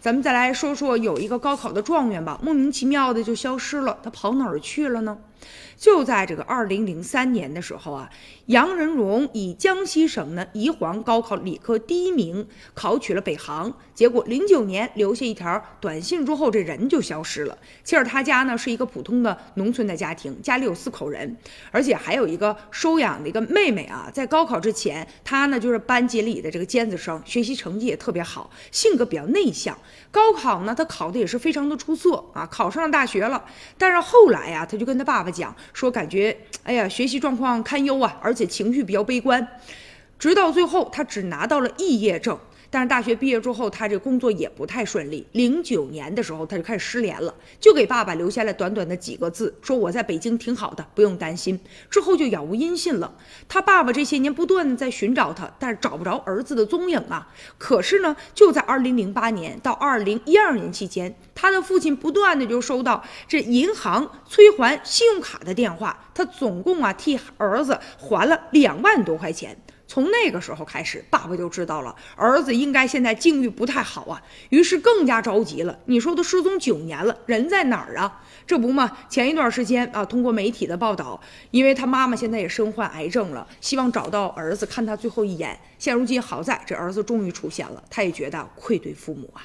咱们再来说说有一个高考的状元吧，莫名其妙的就消失了，他跑哪儿去了呢？就在这个二零零三年的时候啊，杨仁荣以江西省呢宜黄高考理科第一名考取了北航，结果零九年留下一条短信之后，这人就消失了。其实他家呢是一个普通的农村的家庭，家里有四口人，而且还有一个收养的一个妹妹啊。在高考之前，他呢就是班级里的这个尖子生，学习成绩也特别好，性格比较内向。高考呢他考的也是非常的出色啊，考上了大学了。但是后来呀，他就跟他爸爸讲。说感觉哎呀，学习状况堪忧啊，而且情绪比较悲观，直到最后他只拿到了肄业证。但是大学毕业之后，他这工作也不太顺利。零九年的时候，他就开始失联了，就给爸爸留下了短短的几个字，说我在北京挺好的，不用担心。之后就杳无音信了。他爸爸这些年不断的在寻找他，但是找不着儿子的踪影啊。可是呢，就在二零零八年到二零一二年期间，他的父亲不断的就收到这银行催还信用卡的电话，他总共啊替儿子还了两万多块钱。从那个时候开始，爸爸就知道了儿子应该现在境遇不太好啊，于是更加着急了。你说都失踪九年了，人在哪儿啊？这不嘛，前一段时间啊，通过媒体的报道，因为他妈妈现在也身患癌症了，希望找到儿子看他最后一眼。现如今好在这儿子终于出现了，他也觉得愧对父母啊。